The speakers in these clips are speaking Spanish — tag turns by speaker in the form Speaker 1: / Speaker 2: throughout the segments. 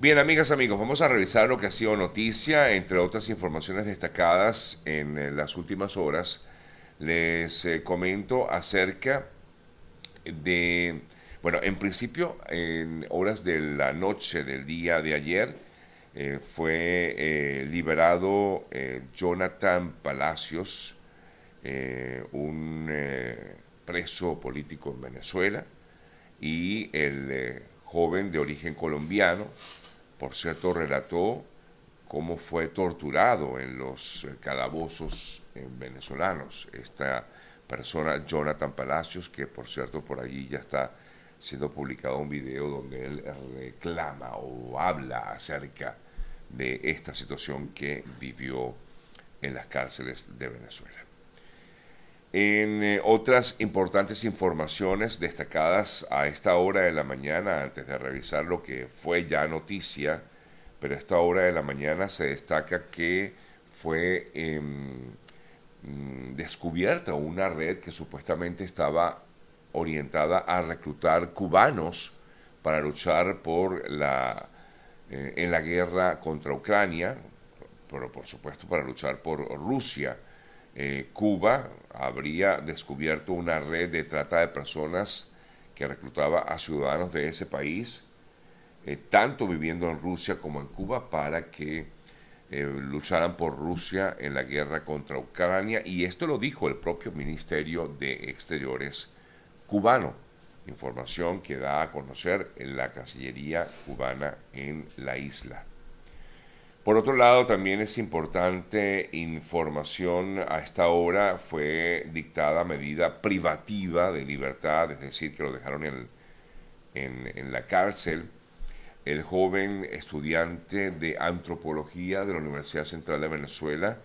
Speaker 1: Bien, amigas, amigos, vamos a revisar lo que ha sido noticia, entre otras informaciones destacadas en eh, las últimas horas. Les eh, comento acerca de, bueno, en principio, en horas de la noche del día de ayer, eh, fue liberado Jonathan Palacios, un preso político en Venezuela, y el joven de origen colombiano, por cierto, relató cómo fue torturado en los eh, calabozos venezolanos. Esta persona, Jonathan Palacios, que por cierto por allí ya está siendo publicado un video donde él reclama o habla acerca de esta situación que vivió en las cárceles de Venezuela. En eh, otras importantes informaciones destacadas a esta hora de la mañana, antes de revisar lo que fue ya noticia, pero a esta hora de la mañana se destaca que fue em, mm, descubierta una red que supuestamente estaba orientada a reclutar cubanos para luchar por la, eh, en la guerra contra Ucrania, pero por supuesto para luchar por Rusia. Eh, Cuba habría descubierto una red de trata de personas que reclutaba a ciudadanos de ese país, eh, tanto viviendo en Rusia como en Cuba, para que eh, lucharan por Rusia en la guerra contra Ucrania. Y esto lo dijo el propio Ministerio de Exteriores cubano, información que da a conocer en la Cancillería cubana en la isla. Por otro lado, también es importante información a esta hora, fue dictada medida privativa de libertad, es decir, que lo dejaron en, la cárcel, el joven estudiante de antropología de la Universidad Central de Venezuela,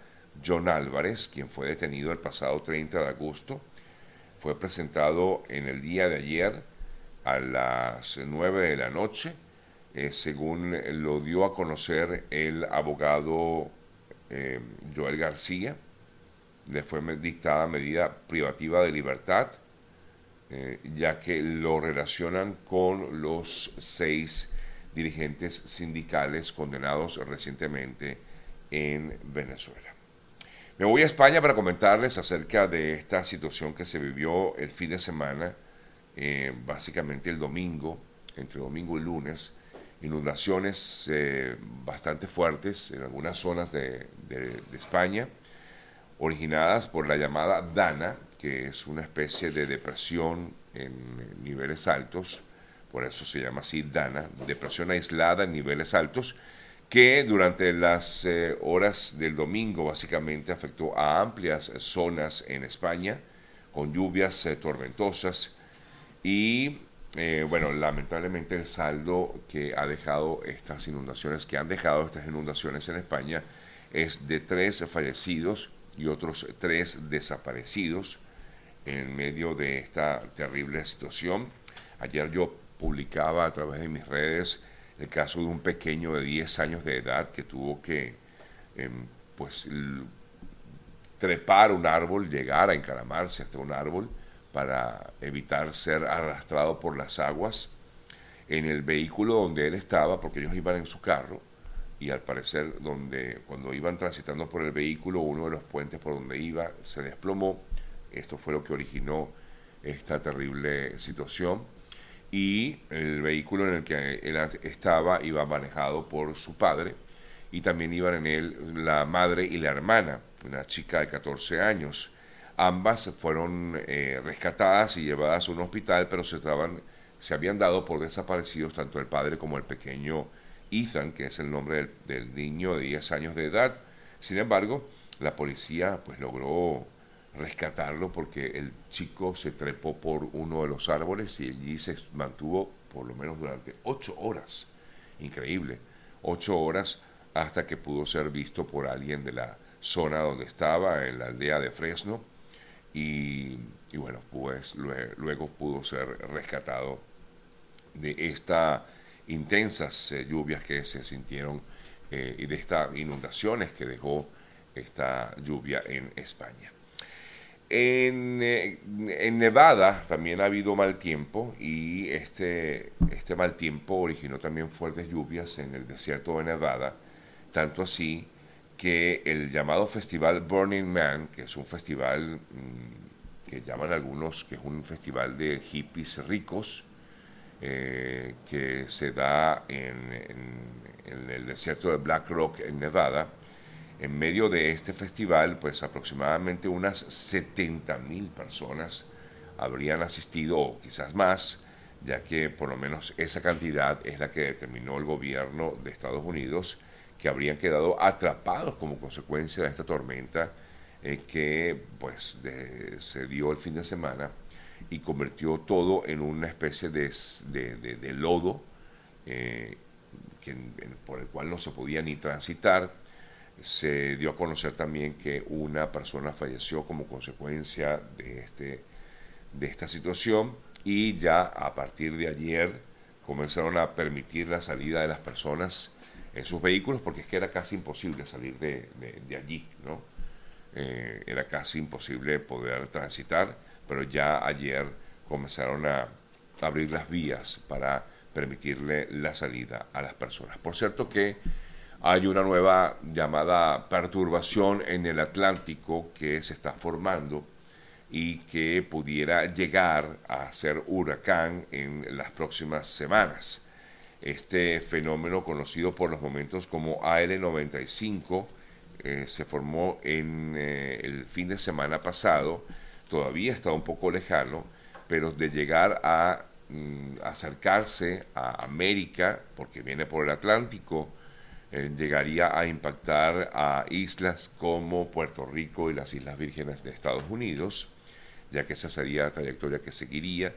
Speaker 1: John Álvarez, quien fue detenido el pasado 30 de agosto, fue presentado en el día de ayer a las 9 de la noche eh, según lo dio a conocer el abogado eh, Joel García, le fue dictada medida privativa de libertad, eh, ya que lo relacionan con los seis dirigentes sindicales condenados recientemente en Venezuela. Me voy a España para comentarles acerca de esta situación que se vivió el fin de semana, básicamente el domingo, entre domingo y lunes, inundaciones eh, bastante fuertes en algunas zonas de, España, originadas por la llamada Dana, que es una especie de depresión en niveles altos, por eso se llama así Dana, depresión aislada en niveles altos, que durante las eh, horas del domingo básicamente afectó a amplias zonas en España, con lluvias eh, tormentosas y eh, bueno, lamentablemente el saldo que ha dejado estas inundaciones, que han dejado estas inundaciones en España, es de tres fallecidos y otros tres desaparecidos en medio de esta terrible situación. Ayer yo publicaba a través de mis redes el caso de un pequeño de 10 años de edad que tuvo que em, pues trepar un árbol, llegar a encaramarse hasta un árbol para evitar ser arrastrado por las aguas en el vehículo donde él estaba, porque ellos iban en su carro, y al parecer donde cuando iban transitando por el vehículo, uno de los puentes por donde iba se desplomó. Esto fue lo que originó esta terrible situación. Y el vehículo en el que él estaba iba manejado por su padre y también iban en él la madre y la hermana, una chica de 14 años. Ambas fueron eh, rescatadas y llevadas a un hospital, pero se, estaban, se habían dado por desaparecidos tanto el padre como el pequeño Ethan, que es el nombre del, niño de 10 años de edad. Sin embargo, la policía pues logró rescatarlo porque el chico se trepó por uno de los árboles y allí se mantuvo por lo menos durante ocho horas. Increíble, ocho horas hasta que pudo ser visto por alguien de la zona donde estaba, en la aldea de Fresno y, bueno, pues luego, pudo ser rescatado de estas intensas lluvias que se sintieron eh, y de estas inundaciones que dejó esta lluvia en España. En, eh, en, Nevada también ha habido mal tiempo y este, este mal tiempo originó también fuertes lluvias en el desierto de Nevada, tanto así que el llamado festival Burning Man, que es un festival mm, que llaman algunos que es un festival de hippies ricos, eh, que se da en, el desierto de Black Rock en Nevada, en medio de este festival, pues aproximadamente unas 70 mil personas habrían asistido, o quizás más, ya que por lo menos esa cantidad es la que determinó el gobierno de Estados Unidos, que habrían quedado atrapados como consecuencia de esta tormenta eh, que pues se dio el fin de semana y convirtió todo en una especie de, de, lodo eh, por el cual no se podía ni transitar. Se dio a conocer también que una persona falleció como consecuencia de, este, de esta situación y ya a partir de ayer comenzaron a permitir la salida de las personas en sus vehículos porque es que era casi imposible salir de, de, allí, ¿no? Eh, era casi imposible poder transitar, pero ya ayer comenzaron a abrir las vías para permitirle la salida a las personas. Por cierto que hay una nueva llamada perturbación en el Atlántico que se está formando y que pudiera llegar a ser huracán en las próximas semanas. Este fenómeno conocido por los momentos como AL95 eh, se formó en eh, el fin de semana pasado, todavía está un poco lejano, pero de llegar a mm, acercarse a América, porque viene por el Atlántico, eh, llegaría a impactar a islas como Puerto Rico y las Islas Vírgenes de Estados Unidos, ya que esa sería la trayectoria que seguiría.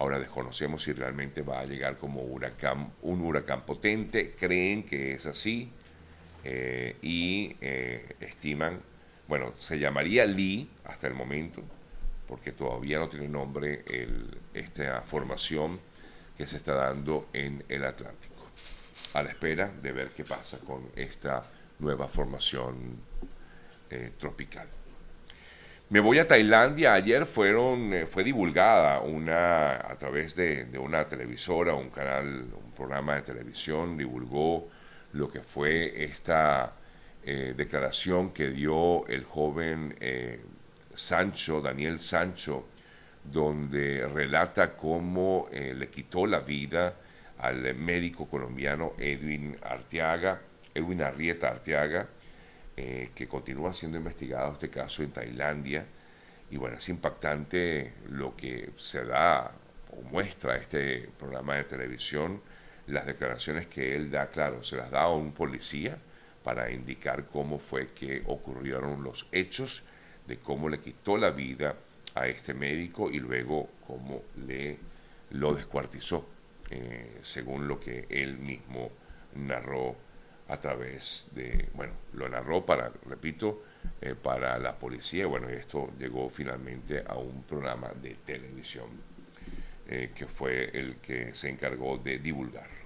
Speaker 1: Ahora desconocemos si realmente va a llegar como huracán, un huracán potente, creen que es así eh, y eh, estiman, bueno, se llamaría Lee hasta el momento, porque todavía no tiene nombre esta formación que se está dando en el Atlántico a la espera de ver qué pasa con esta nueva formación eh, tropical. Me voy a Tailandia. Ayer fueron, eh, fue divulgada una, a través de, una televisora, un canal, un programa de televisión, divulgó lo que fue esta eh, declaración que dio el joven Sancho, Daniel Sancho, donde relata cómo le quitó la vida al médico colombiano Edwin Arteaga, Edwin Arrieta eh, que continúa siendo investigado este caso en Tailandia. Y bueno, es impactante lo que se da o muestra este programa de televisión, las declaraciones que él da, claro, se las da a un policía para indicar cómo fue que ocurrieron los hechos, de cómo le quitó la vida a este médico y luego cómo le lo descuartizó. Eh, según lo que él mismo narró a través de, bueno, lo narró para, repito, eh, para la policía. Bueno, y esto llegó finalmente a un programa de televisión eh, que fue el que se encargó de divulgarlo.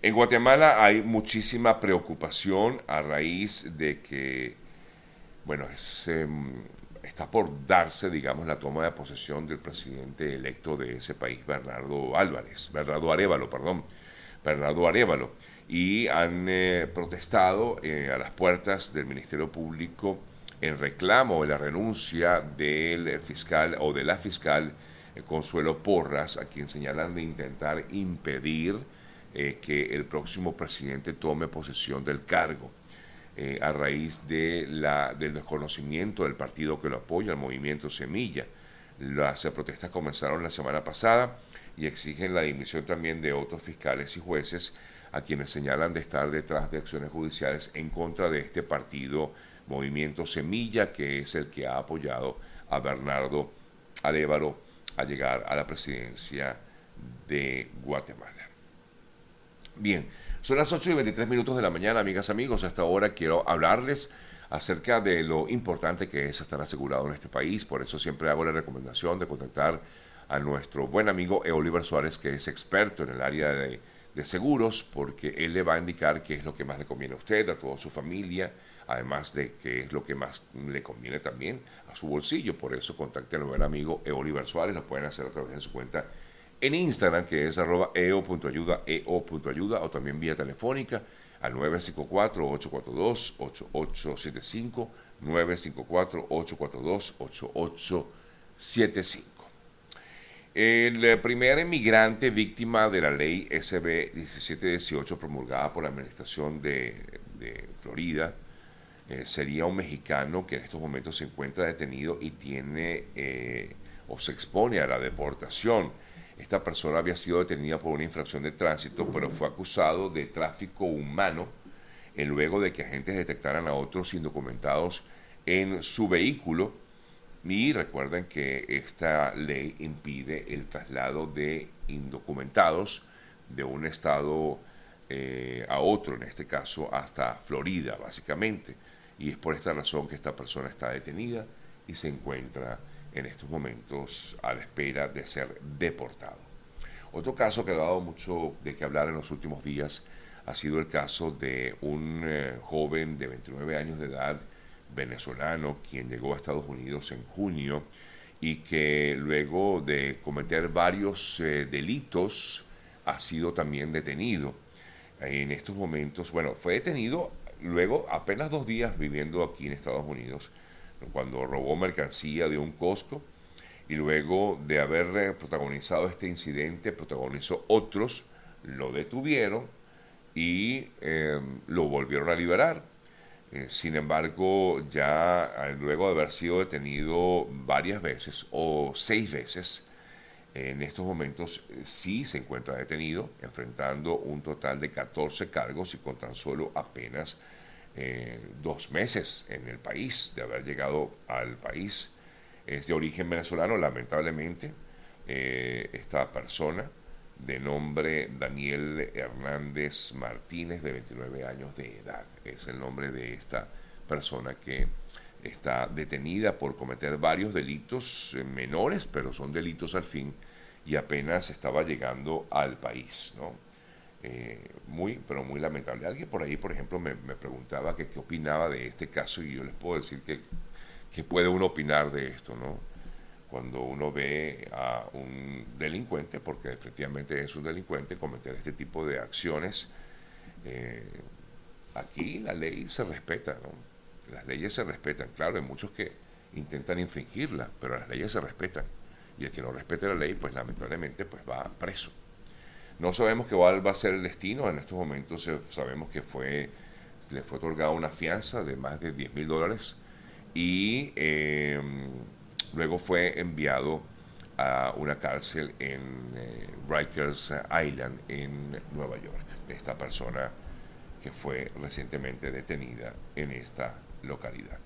Speaker 1: En Guatemala hay muchísima preocupación a raíz de que, bueno, em, está por darse, digamos, la toma de posesión del presidente electo de ese país, Bernardo Álvarez, Bernardo Arevalo, perdón, Bernardo Arevalo, y han eh, protestado eh, a las puertas del Ministerio Público en reclamo de la renuncia del fiscal o de la fiscal eh, Consuelo Porras, a quien señalan de intentar impedir que el próximo presidente tome posesión del cargo. A raíz de la, del desconocimiento del partido que lo apoya, el movimiento Semilla. Las protestas comenzaron la semana pasada y exigen la dimisión también de otros fiscales y jueces a quienes señalan de estar detrás de acciones judiciales en contra de este partido Movimiento Semilla, que es el que ha apoyado a Bernardo Alévaro a llegar a la presidencia de Guatemala. Bien, son las 8 y 23 minutos de la mañana, amigas, amigos. Hasta ahora quiero hablarles acerca de lo importante que es estar asegurado en este país. Por eso siempre hago la recomendación de contactar a nuestro buen amigo Oliver Suárez, que es experto en el área de de seguros porque él le va a indicar qué es lo que más le conviene a usted, a toda su familia, además de qué es lo que más le conviene también a su bolsillo. Por eso contacten al buen amigo Oliver Suárez, lo pueden hacer a través de su cuenta en Instagram, que es arroba eo.ayuda, eo.ayuda, o también vía telefónica al 954-842-8875, 954-842-8875. El eh, primer emigrante víctima de la ley SB 1718 promulgada por la Administración de, Florida eh, sería un mexicano que en estos momentos se encuentra detenido y tiene eh, o se expone a la deportación. Esta persona había sido detenida por una infracción de tránsito, pero fue acusado de tráfico humano luego de que agentes detectaran a otros indocumentados en su vehículo y recuerden que esta ley impide el traslado de indocumentados de un estado eh, a otro, en este caso hasta Florida, básicamente. Y es por esta razón que esta persona está detenida y se encuentra en estos momentos a la espera de ser deportado. Otro caso que ha dado mucho de qué hablar en los últimos días ha sido el caso de un eh, joven de 29 años de edad venezolano, quien llegó a Estados Unidos en junio y que luego de cometer varios eh, delitos ha sido también detenido. En estos momentos, bueno, fue detenido luego apenas dos días viviendo aquí en Estados Unidos, cuando robó mercancía de un Costco y luego de haber eh, protagonizado este incidente, protagonizó otros, lo detuvieron y eh, lo volvieron a liberar eh, sin embargo, ya eh, luego de haber sido detenido varias veces o seis veces, en estos momentos eh, sí se encuentra detenido, enfrentando un total de 14 cargos y con tan solo apenas dos meses en el país, de haber llegado al país. Es de origen venezolano, lamentablemente, esta persona de nombre Daniel Hernández Martínez, de 29 años de edad. Es el nombre de esta persona que está detenida por cometer varios delitos eh, menores, pero son delitos al fin, y apenas estaba llegando al país, ¿no? Eh, muy, pero muy lamentable. Alguien por ahí, por ejemplo, me, preguntaba que qué opinaba de este caso y yo les puedo decir que, que puede uno opinar de esto, ¿no? Cuando uno ve a un delincuente, porque efectivamente es un delincuente, cometer este tipo de acciones, eh, aquí la ley se respeta, ¿no? Las leyes se respetan, claro, hay muchos que intentan infringirla, pero las leyes se respetan. Y el que no respete la ley, pues lamentablemente, pues va preso. No sabemos qué va a ser el destino, en estos momentos sabemos que fue, le fue otorgada una fianza de más de 10 mil dólares y... Eh, Luego fue enviado a una cárcel en eh, Rikers Island, en Nueva York. Esta persona que fue recientemente detenida en esta localidad.